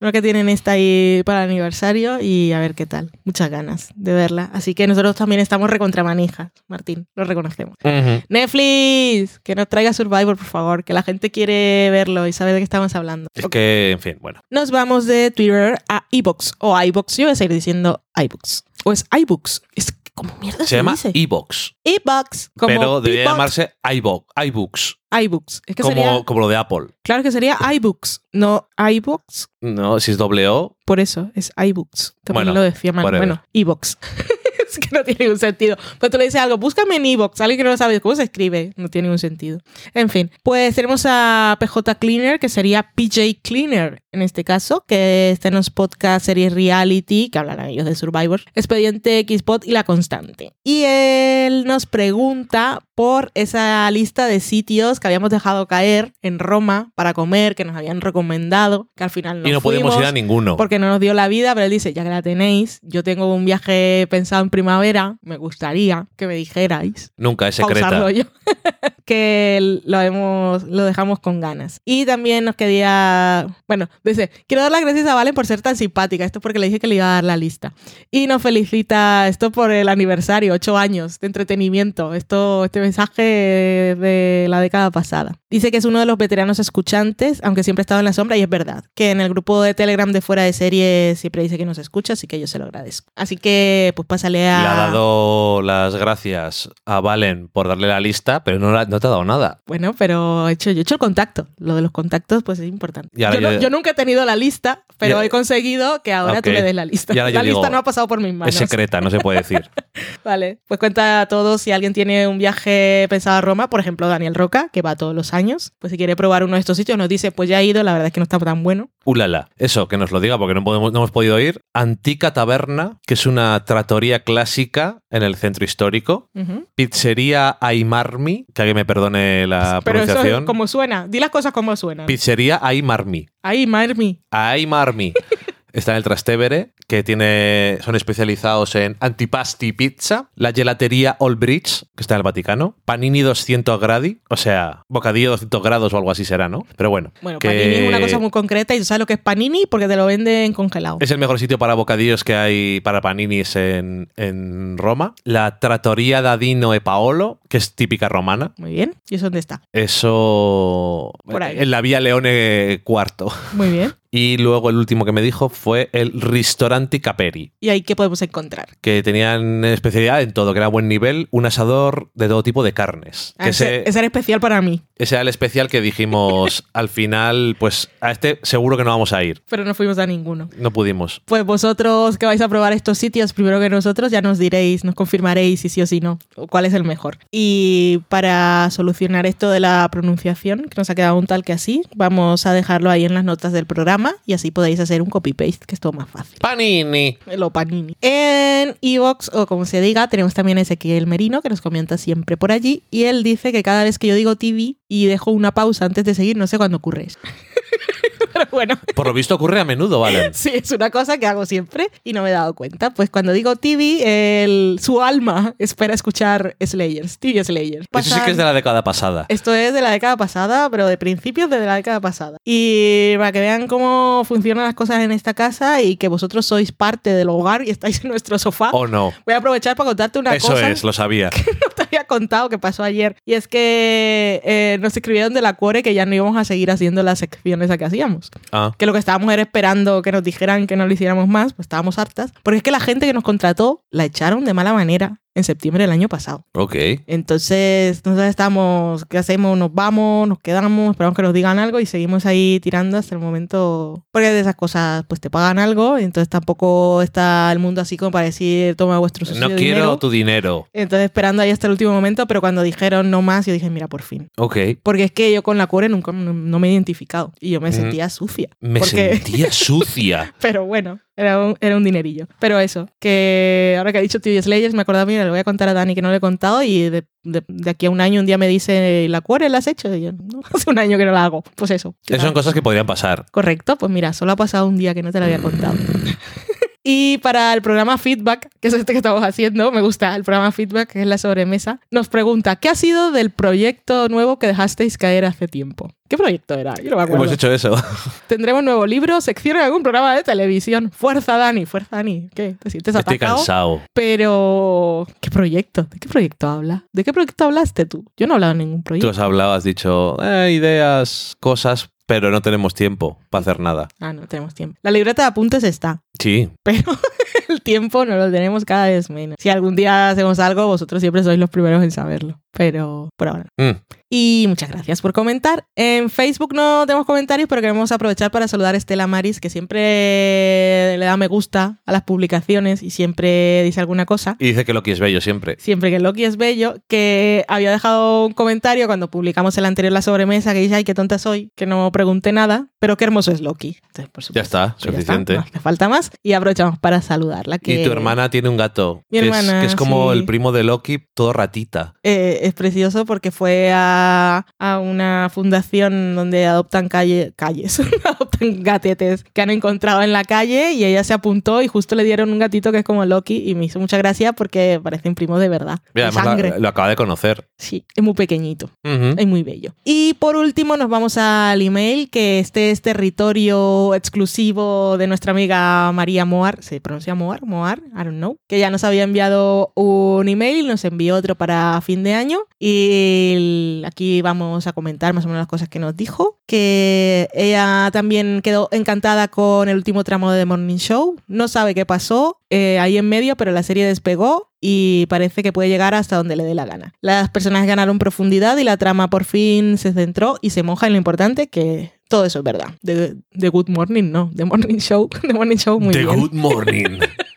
Lo que tienen esta ahí para el aniversario y a ver qué tal. Muchas ganas de verla. Así que nosotros también estamos recontramanijas, Martín, lo reconocemos. Netflix, que nos traiga Survivor, por favor, que la gente quiere verlo y sabe de qué estamos hablando. Es que, en fin, bueno. Nos vamos de Twitter a iBox o iBox. Yo voy a seguir diciendo iBooks. O es iBooks. Es que como mierda se, Se llama iBox, iBox. Como pero debería llamarse iBox, iBooks, iBooks. Es que como, sería, como lo de Apple. claro que sería iBooks, no iBooks. No, si es doble O, Por eso es iBooks. También Bueno, lo decía mal. Bueno, iBox. es que no tiene ningún sentido. Pero tú le dices algo, búscame en iBox. Alguien que no sabe cómo se escribe. No tiene ningún sentido. En fin, pues tenemos a PJ Cleaner, que sería PJ Cleaner en este caso, que está en los podcasts series reality, que hablan ellos de Survivor, Expediente Xpot y La Constante. Y él nos pregunta por esa lista de sitios que habíamos dejado caer en Roma para comer, que nos habían recomendado, que al final no y no pudimos ir a ninguno. porque no nos dio la vida, pero él dice, ya que la tenéis, yo tengo un viaje pensado en primavera, me gustaría que me dijerais. Nunca es secreta. que lo, dejamos con ganas. Y también nos quería, bueno, dice, quiero dar las gracias a Valen por ser tan simpática. Esto es porque le dije que le iba a dar la lista. Y nos felicita esto por el aniversario, ocho años de entretenimiento. Esto, este mensaje de la década pasada. Dice que es uno de los veteranos escuchantes, aunque siempre ha estado en la sombra, y es verdad. Que en el grupo de Telegram de fuera de serie siempre dice que nos escucha, así que yo se lo agradezco. Así que, pues pásale Le a. ha dado las gracias a Valen por darle la lista, pero no, la- no te ha dado nada. Bueno, pero he hecho, yo he hecho el contacto. Lo de los contactos, pues es importante. Y ahora Yo, no- yo- yo nunca he tenido la lista, pero Ya- he conseguido que ahora tú Ok. le des la lista. Y ahora yo la lista digo, no ha pasado por mis manos. Es secreta, no se puede decir. Vale, pues cuenta a todos si alguien tiene un viaje pensado a Roma, por ejemplo Daniel Roca, que va todos los años, pues si quiere probar uno de estos sitios, nos dice, pues ya he ido, la verdad es que no está tan bueno. Ulala, eso, que nos lo diga porque no, podemos, no hemos podido ir. Antica Taberna, que es una tratoría clásica en el centro histórico. Ujú. Pizzería Aimarmi, que alguien me perdone la Pero eso es pronunciación. como suena, di las cosas como suenan. Pizzería Aimarmi. Ahí, Marmi. Aimarmi. Está en el Trastevere, que tiene, son especializados en antipasti pizza. La gelatería All Bridge, que está en el Vaticano. Panini 200 gradi, o sea, bocadillo 200 grados o algo así será, ¿no? Pero bueno. Bueno, que Panini es una cosa muy concreta y tú sabes lo que es Panini porque te lo venden congelado. Es el mejor sitio para bocadillos que hay para paninis en, en Roma. La Trattoria Dadino e Paolo, que es típica romana. Muy bien. ¿Y eso dónde está? Eso Por ahí. en la Vía Leone cuarto. Muy bien. Y luego el último que me dijo fue el Ristorante Caperi, ¿Y ahí qué podemos encontrar? que tenían especialidad en todo, que era buen nivel, un asador de todo tipo de carnes. Ah, Que ese, ese, ese era especial para mí, ese era el especial que dijimos al final, pues a este seguro que no vamos a ir. pero no fuimos a ninguno. No pudimos. Pues vosotros que vais a probar estos sitios, primero que nosotros, ya nos diréis, nos confirmaréis si sí o si no, o cuál es el mejor. Y para solucionar esto de la pronunciación, que nos ha quedado un tal que así, vamos a dejarlo ahí en las notas del programa y así podéis hacer un copy-paste, que es todo más fácil. Panini. Lo panini. En Evox, o como se diga, tenemos también a Ezequiel Merino, que nos comenta siempre por allí, y él dice que cada vez que yo digo TV y dejo una pausa antes de seguir, no sé cuándo ocurre eso. Pero bueno, Por lo visto ocurre a menudo, Valen. sí, es una cosa que hago siempre y no me he dado cuenta. Pues cuando digo TV, el, su alma espera escuchar Slayers, TV Slayers. Eso sí que es de la década pasada. Esto es de la década pasada, pero de principios de la década pasada. Y para que vean cómo funcionan las cosas en esta casa y que vosotros sois parte del hogar y estáis en nuestro sofá, ¿O no? voy a aprovechar para contarte una Eso cosa es, lo sabía. que no te había contado que pasó ayer. Y es que eh, nos escribieron de la cuore que ya no íbamos a seguir haciendo las secciones a que hacíamos. Ah, Que lo que estábamos era esperando que nos dijeran que no lo hiciéramos más, pues estábamos hartas. Porque es que la gente que nos contrató la echaron de mala manera en septiembre del año pasado. ok. Entonces, nosotros estamos, ¿qué hacemos? Nos vamos, nos quedamos, esperamos que nos digan algo y seguimos ahí tirando hasta el momento. Porque de esas cosas, pues te pagan algo, entonces tampoco está el mundo así como para decir, toma vuestro No quiero dinero. tu dinero. Entonces, esperando ahí hasta el último momento, pero cuando dijeron no más, yo dije, mira, por fin. Ok. Porque es que yo con la cuore nunca no, no me he identificado y yo me Mm. sentía sucia. Me porque, sentía sucia. Pero bueno, Era un, era un dinerillo. Pero eso, que ahora que ha dicho TV Slayers, me acordaba, mira, le voy a contar a Dani que no le he contado y de, de- de aquí a un año un día me dice, ¿la cuore la has hecho? Y yo, no, hace un año que no la hago. Pues eso. Esas son cosas que podrían pasar. Correcto, pues mira, solo ha pasado un día que no te lo había contado. Y para el programa Feedback, que es este que estamos haciendo, me gusta el programa Feedback, que es la sobremesa, nos pregunta, ¿qué ha sido del proyecto nuevo que dejasteis caer hace tiempo? ¿Qué proyecto era? Yo no me acuerdo. Hemos hecho eso. Tendremos nuevo libro, sección en algún programa de televisión. Fuerza, Dani, fuerza, Dani. ¿Qué? ¿Te sientes Estoy atacado? cansado. Pero, ¿qué proyecto? ¿De qué proyecto habla? ¿De qué proyecto hablaste tú? Yo no he hablado de ningún Tú proyecto. has hablado, has dicho eh, ideas, cosas, pero no tenemos tiempo para hacer nada. Ah, no tenemos tiempo. La libreta de apuntes está, Sí, pero el tiempo no lo tenemos cada vez menos. Si algún día hacemos algo, vosotros siempre sois los primeros en saberlo. Pero por ahora. no. Mm. Y muchas gracias por comentar. En Facebook no tenemos comentarios, pero queremos aprovechar para saludar a Estela Maris, que siempre le da me gusta a las publicaciones y siempre dice alguna cosa. Y dice que Loki es bello siempre. Siempre que Loki es bello, que había dejado un comentario cuando publicamos el anterior La Sobremesa, que dice, ay, qué tonta soy, que no pregunté nada, pero qué hermoso es Loki. Entonces, por Ya supuesto, está, pues ya suficiente. está, no hace falta más. Y aprovechamos para saludarla. Que, Y tu hermana tiene un gato. Mi que, hermana, es, que es como sí. el primo de Loki, todo ratita. eh, es precioso porque fue a, a una fundación donde adoptan calle, calles, gatetes que han encontrado en la calle y ella se apuntó y justo le dieron un gatito que es como Loki y me hizo mucha gracia porque parecen primos de verdad. Mira, sangre. la- lo acaba de conocer. Sí, es muy pequeñito. Ujú. Es muy bello. Y por último nos vamos al email, que este es territorio exclusivo de nuestra amiga María Moar. ¿Se pronuncia Moar? Moar, I don't know. Que ya nos había enviado un email, nos envió otro para fin de año. Y aquí vamos a comentar más o menos las cosas que nos dijo. Que ella también quedó encantada con el último tramo de The Morning Show. No sabe qué pasó eh, ahí en medio, pero la serie despegó y parece que puede llegar hasta donde le dé la gana. Las personas ganaron profundidad y la trama por fin se centró y se moja en lo importante que todo eso es verdad. De, de Good Morning, no. The Morning Show. The Morning Show, muy The bien. Good Morning.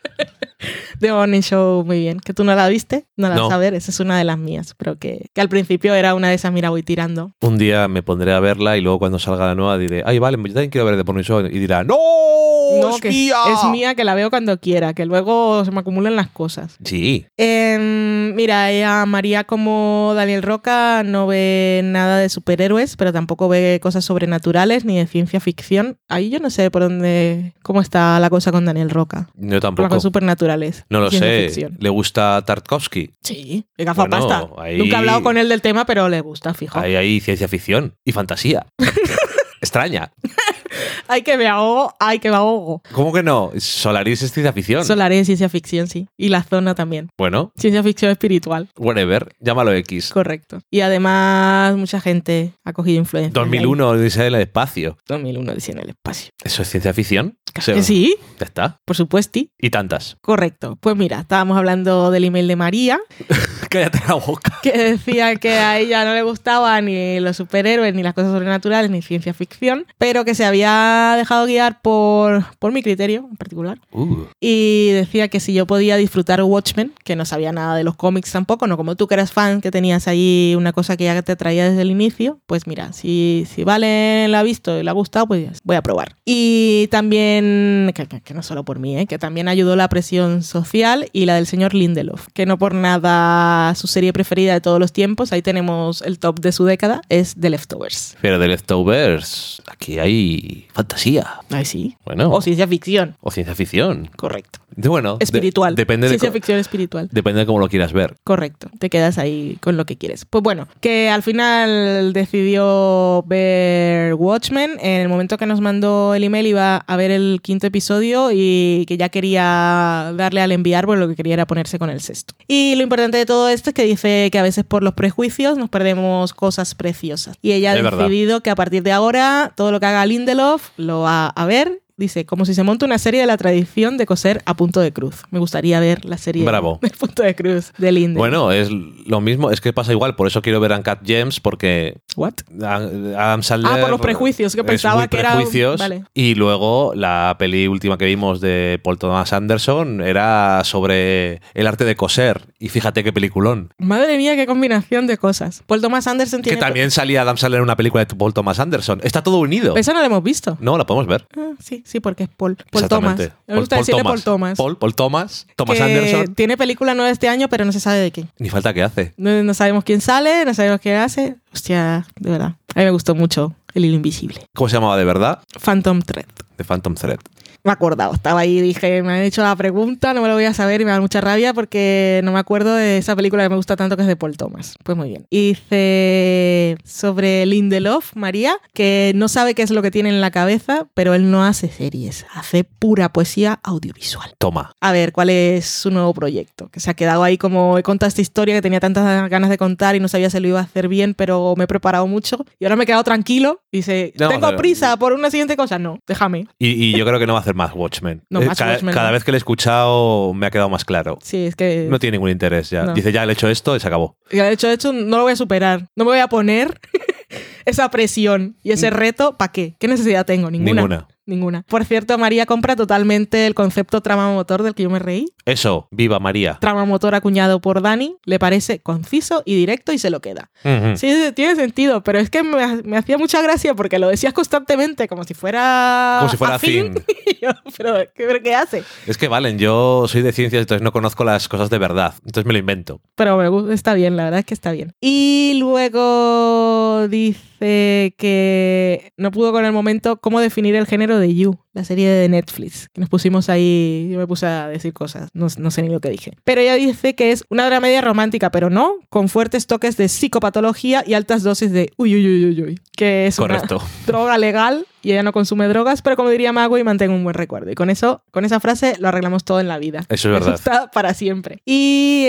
The Morning Show, muy bien. Que tú no la viste, no la No. vas a ver. Esa es una de las mías, pero que, que al principio era una de esas, mira, voy tirando. un día me pondré a verla y luego cuando salga la nueva diré, ay, vale, yo también quiero ver The Morning Show. Y dirá, ¡No! No, ¡Es que mía! es mía, que la veo cuando quiera, que luego se me acumulan las cosas. Sí. Em, mira, ella, María como Daniel Roca no ve nada de superhéroes, pero tampoco ve cosas sobrenaturales ni de ciencia ficción. Ahí yo no sé por dónde, cómo está la cosa con Daniel Roca. Yo Con tampoco. cosas supernaturales. No lo sé. ficción. ¿Le gusta Tarkovsky? Sí, de gafapasta. Bueno, ahí- Nunca he hablado con él del tema, pero le gusta, fijo. Ahí hay ciencia ficción y fantasía. Extraña. Ay, que me ahogo, ay, que me ahogo. ¿Cómo que no? Solaris es ciencia ficción. Solar es ciencia ficción, sí. Y la zona también. bueno, Ciencia ficción espiritual, whatever. Llámalo X. correcto. Y además, mucha gente ha cogido influencia. de ahí. 2001, dice el espacio. 2001, dice en el espacio. ¿Eso es ciencia ficción? Claro que sí, Ya está. por supuesto. Y tantas. Correcto. Pues mira, estábamos hablando del email de María, Cállate la boca. que decía que a ella no le gustaban ni los superhéroes, ni las cosas sobrenaturales, ni ciencia ficción, pero que se había dejado guiar por, por mi criterio en particular. Uh, Y decía que si yo podía disfrutar Watchmen, que no sabía nada de los cómics tampoco, no como tú que eras fan, que tenías ahí una cosa que ya te traía desde el inicio, pues mira, si, si Vale la ha visto y le ha gustado, pues voy a probar. Y también, que, que- que no solo por mí, ¿eh? que también ayudó la presión social y la del señor Lindelof, que no por nada su serie preferida de todos los tiempos, ahí tenemos el top de su década, es The Leftovers. pero de Leftovers, aquí hay fantasía. Ay, sí. Bueno. O ciencia ficción, O ciencia ficción. correcto. De- Bueno, de- Espiritual. depende, de ciencia co- ficción espiritual. depende de cómo lo quieras ver. Correcto, te quedas ahí con lo que quieres. Pues bueno, que al final decidió ver Watchmen. En el momento que nos mandó el email iba a ver el quinto episodio y que ya quería darle al enviar, porque lo que quería era ponerse con el sexto. Y lo importante de todo esto es que dice que a veces por los prejuicios nos perdemos cosas preciosas. Y ella ha verdad. decidido que a partir de ahora todo lo que haga Lindelof lo va a ver. Dice, como si se monta una serie de la tradición de coser a punto de cruz. Me gustaría ver la serie Bravo. de punto de cruz de Lindelof. Bueno, es lo mismo, es que pasa igual, por eso quiero ver Uncut Gems, porque ¿What? Adam Sandler... Ah, por los prejuicios, que pensaba que era- prejuicios, vale. Y luego la peli última que vimos de Paul Thomas Anderson era sobre el arte de coser. Y fíjate qué peliculón. Madre mía, qué combinación de cosas. Paul Thomas Anderson Que tiene... también salía Adam Sandler en una película de Paul Thomas Anderson. Está todo unido. Eso no lo hemos visto. No, la podemos ver. Ah, sí, Sí, porque es Paul. Paul Thomas. Me gusta decirle Paul Thomas. Paul, Paul Thomas. Thomas que Anderson. Tiene película nueva este año, pero no se sabe de qué. Ni falta que hace. No, no sabemos quién sale, no sabemos quién hace. Hostia, de verdad. A mí me gustó mucho El Hilo Invisible. ¿Cómo se llamaba de verdad? Phantom Thread. The Phantom Thread. Me he acordado, estaba ahí y dije, me han hecho la pregunta, no me lo voy a saber y me da mucha rabia porque no me acuerdo de esa película que me gusta tanto que es de Paul Thomas. Pues muy bien. Y dice sobre Lindelof, María, que no sabe qué es lo que tiene en la cabeza, pero él no hace series, hace pura poesía audiovisual. Toma. A ver, ¿cuál es su nuevo proyecto? Que se ha quedado ahí como he contado esta historia que tenía tantas ganas de contar y no sabía si lo iba a hacer bien, pero me he preparado mucho y ahora me he quedado tranquilo. Dice, No, ¿tengo pero- prisa por una siguiente cosa? No, déjame. Y, y yo creo que no va a hacer más Watchmen. No, Eh, más cada, Watchmen cada no. vez que le he escuchado me ha quedado más claro. Sí, es que... No tiene ningún interés ya. No. Dice, ya le he hecho esto y se acabó. Y de hecho, de hecho, no lo voy a superar. No me voy a poner esa presión y ese reto. ¿Para qué? ¿Qué necesidad tengo? Ninguna. Ninguna. Ninguna. Por cierto, María compra totalmente el concepto trama motor del que yo me reí. Eso, viva María. Trama motor acuñado por Dani. Le parece conciso y directo y se lo queda. Sí, sí, tiene sentido, pero es que me, me hacía mucha gracia porque lo decías constantemente como si fuera. Como si fuera afín. Yo, pero, ¿qué, pero ¿qué hace? Es que valen, yo soy de ciencias, entonces no conozco las cosas de verdad. Entonces me lo invento. Pero me gusta, está bien, la verdad es que está bien. Y luego dice que no pudo con el momento cómo definir el género de You, la serie de Netflix. Que nos pusimos ahí, yo me puse a decir cosas, no, no sé ni lo que dije. Pero ella dice que es una dramedia romántica, pero no, con fuertes toques de psicopatología y altas dosis de uy, uy, uy, uy, uy. Que es una droga legal y ella no consume drogas, pero como diría Mago, y mantengo un buen recuerdo. Y con eso, con esa frase lo arreglamos todo en la vida. Eso es verdad. está para siempre. Y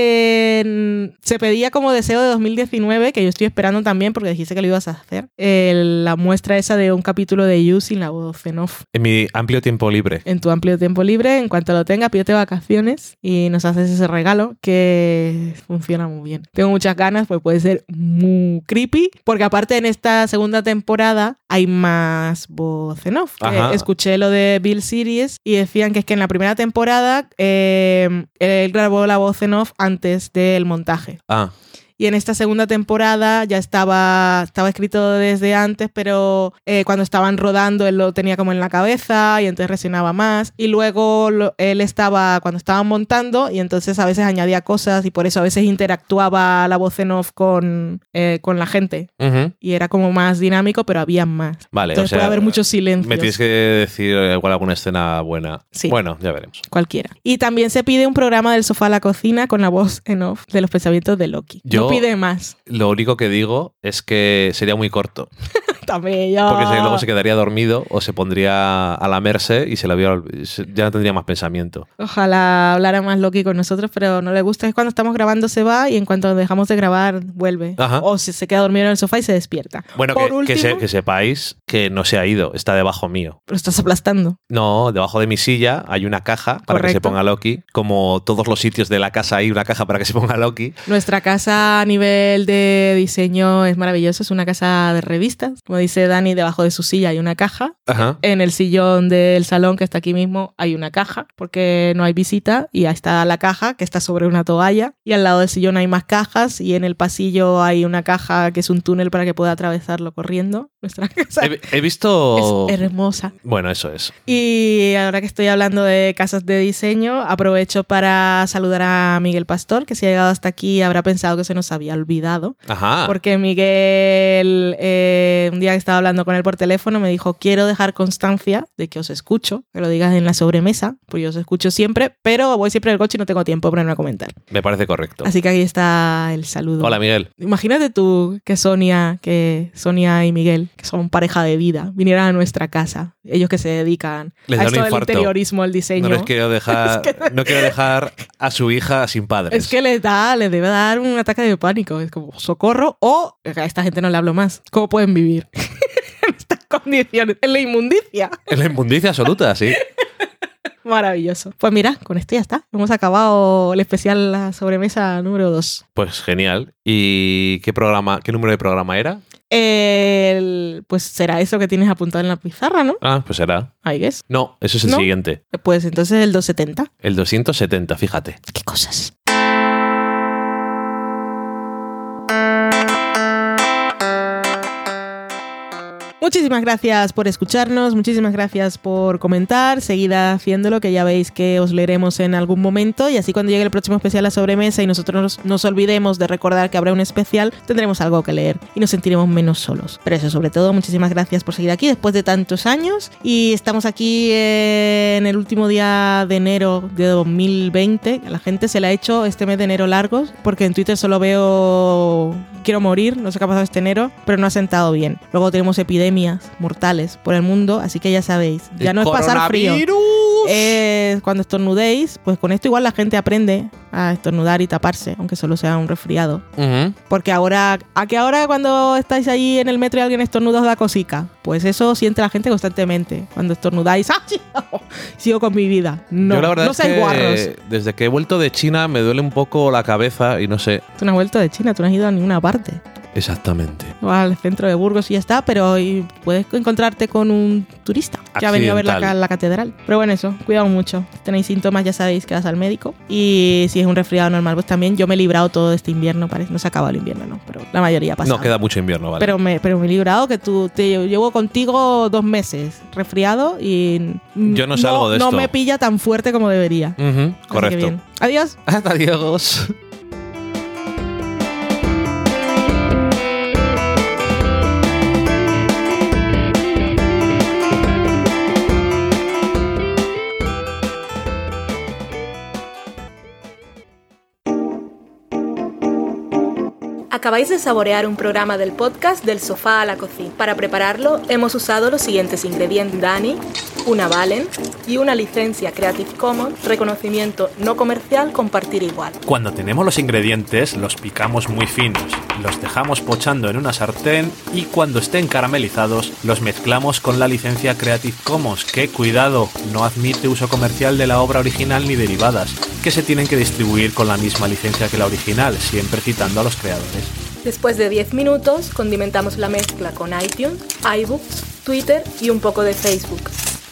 se pedía como deseo de 2019, que yo estoy esperando también porque dijiste que lo ibas a hacer, la muestra esa de un capítulo de You sin la voz en off. En mi amplio tiempo libre. En tu amplio tiempo libre, en cuanto lo tenga, pídete vacaciones y nos haces ese regalo que funciona muy bien. Tengo muchas ganas, pues puede ser muy creepy, porque aparte en esta segunda temporada hay más voz en off. Eh, escuché lo de Bill Series y decían que es que en la primera temporada eh, él grabó la voz en off antes del montaje. Ah, Y en esta segunda temporada ya estaba, estaba escrito desde antes, pero eh, cuando estaban rodando él lo tenía como en la cabeza y entonces reaccionaba más. Y luego lo- él estaba, cuando estaban montando, y entonces a veces añadía cosas y por eso a veces interactuaba la voz en off con, eh, con la gente. ujú. Y era como más dinámico, pero había más. vale. Entonces o sea, puede haber muchos silencios. Me tienes que decir igual alguna escena buena. Sí. Bueno, ya veremos. Cualquiera. Y también se pide un programa del sofá a la cocina con la voz en off de los pensamientos de Loki. Yo- Pide más. Lo único que digo es que sería muy corto. También yo. Porque luego se quedaría dormido o se pondría a lamerse y se había, se- ya no tendría más pensamiento. Ojalá hablara más Loki con nosotros, pero no le gusta. Es cuando estamos grabando se va y en cuanto dejamos de grabar vuelve. Ajá. O se, se queda dormido en el sofá y se despierta. Bueno, Por que, último, que se- que sepáis que no se ha ido, está debajo mío. Pero estás aplastando. No, debajo de mi silla hay una caja para que se ponga Loki. Como todos los sitios de la casa hay una caja para que se ponga Loki. Nuestra casa a nivel de diseño es maravilloso. Es una casa de revistas. Como dice Dani, debajo de su silla hay una caja. Ajá. En el sillón del salón que está aquí mismo hay una caja porque no hay visita y ahí está la caja que está sobre una toalla y al lado del sillón hay más cajas y en el pasillo hay una caja que es un túnel para que pueda atravesarlo corriendo. Nuestra casa He, he visto... es hermosa. Bueno, eso es. Y ahora que estoy hablando de casas de diseño, aprovecho para saludar a Miguel Pastor, que si ha llegado hasta aquí habrá pensado que se nos había olvidado. Ajá. Porque Miguel, eh, un día que estaba hablando con él por teléfono, me dijo, quiero dejar constancia de que os escucho, que lo digas en la sobremesa, pues yo os escucho siempre, pero voy siempre en el coche y no tengo tiempo de ponerme a comentar. Me parece correcto. Así que ahí está el saludo. Hola, Miguel. Imagínate tú que Sonia, que Sonia y Miguel, que son pareja de vida, vinieran a nuestra casa. Ellos que se dedican Les a esto del interiorismo, el diseño. No les quiero dejar, no quiero dejar a su hija sin padres. Es que les da, les debe dar un ataque de pánico. Es como socorro o a esta gente no le hablo más. ¿Cómo pueden vivir en estas condiciones? En la inmundicia. Es la inmundicia absoluta, sí. Maravilloso. Pues mira, con esto ya está. Hemos acabado el especial La sobremesa número 2. Pues genial. ¿Y qué programa, qué número de programa era? El- pues será eso que tienes apuntado en la pizarra, ¿no? Ah, pues era. I guess. No, eso es el ¿No? siguiente. Pues entonces el 270. El 270, fíjate. ¿Qué cosas? Muchísimas gracias por escucharnos, muchísimas gracias por comentar, seguid haciéndolo, que ya veis que os leeremos en algún momento y así cuando llegue el próximo especial a sobremesa y nosotros nos, nos olvidemos de recordar que habrá un especial, tendremos algo que leer y nos sentiremos menos solos. Pero eso, sobre todo, muchísimas gracias por seguir aquí después de tantos años y estamos aquí en el último día de enero de 2020. A la gente se le ha hecho este mes de enero largos porque en Twitter solo veo quiero morir, no sé qué ha pasado este enero, pero no ha sentado bien. Luego tenemos mortales por el mundo, así que ya sabéis, ya El no es pasar frío. Es cuando estornudéis, pues con esto igual la gente aprende a estornudar y taparse, aunque solo sea un resfriado. Porque ahora, a que ahora cuando estáis ahí en el metro y alguien estornuda os da cosica. Pues eso siente la gente constantemente. Cuando estornudáis, ¡ah, sigo con mi vida. No, Yo la verdad no es que guarros. desde que he vuelto de China me duele un poco la cabeza y no sé Tú no has vuelto de China, tú no has ido a ninguna parte. Exactamente. Al centro de Burgos y ya está, pero y puedes encontrarte con un turista que ha venido a ver la, Accidental. la catedral. Pero bueno, eso, cuidado mucho. Si tenéis síntomas, ya sabéis que vas al médico. Y si es un resfriado normal, pues también yo me he librado todo este invierno, parece. No se ha acabado el invierno, no, pero la mayoría ha pasado. No queda mucho invierno, ¿vale? Pero me, pero me he librado que tú te llevo contigo dos meses resfriado y Yo no salgo de no esto. me pilla tan fuerte como debería. Así que correcto. Adiós. Adiós. Acabáis de saborear un programa del podcast Del Sofá a la Cocina. Para prepararlo hemos usado los siguientes ingredientes. Dani, una Valen y una licencia Creative Commons, reconocimiento no comercial, compartir igual. Cuando tenemos los ingredientes, los picamos muy finos, los dejamos pochando en una sartén y cuando estén caramelizados, los mezclamos con la licencia Creative Commons, que cuidado, no admite uso comercial de la obra original ni derivadas, que se tienen que distribuir con la misma licencia que la original, siempre citando a los creadores. Después de 10 minutos, condimentamos la mezcla con iTunes, iBooks, Twitter y un poco de Facebook.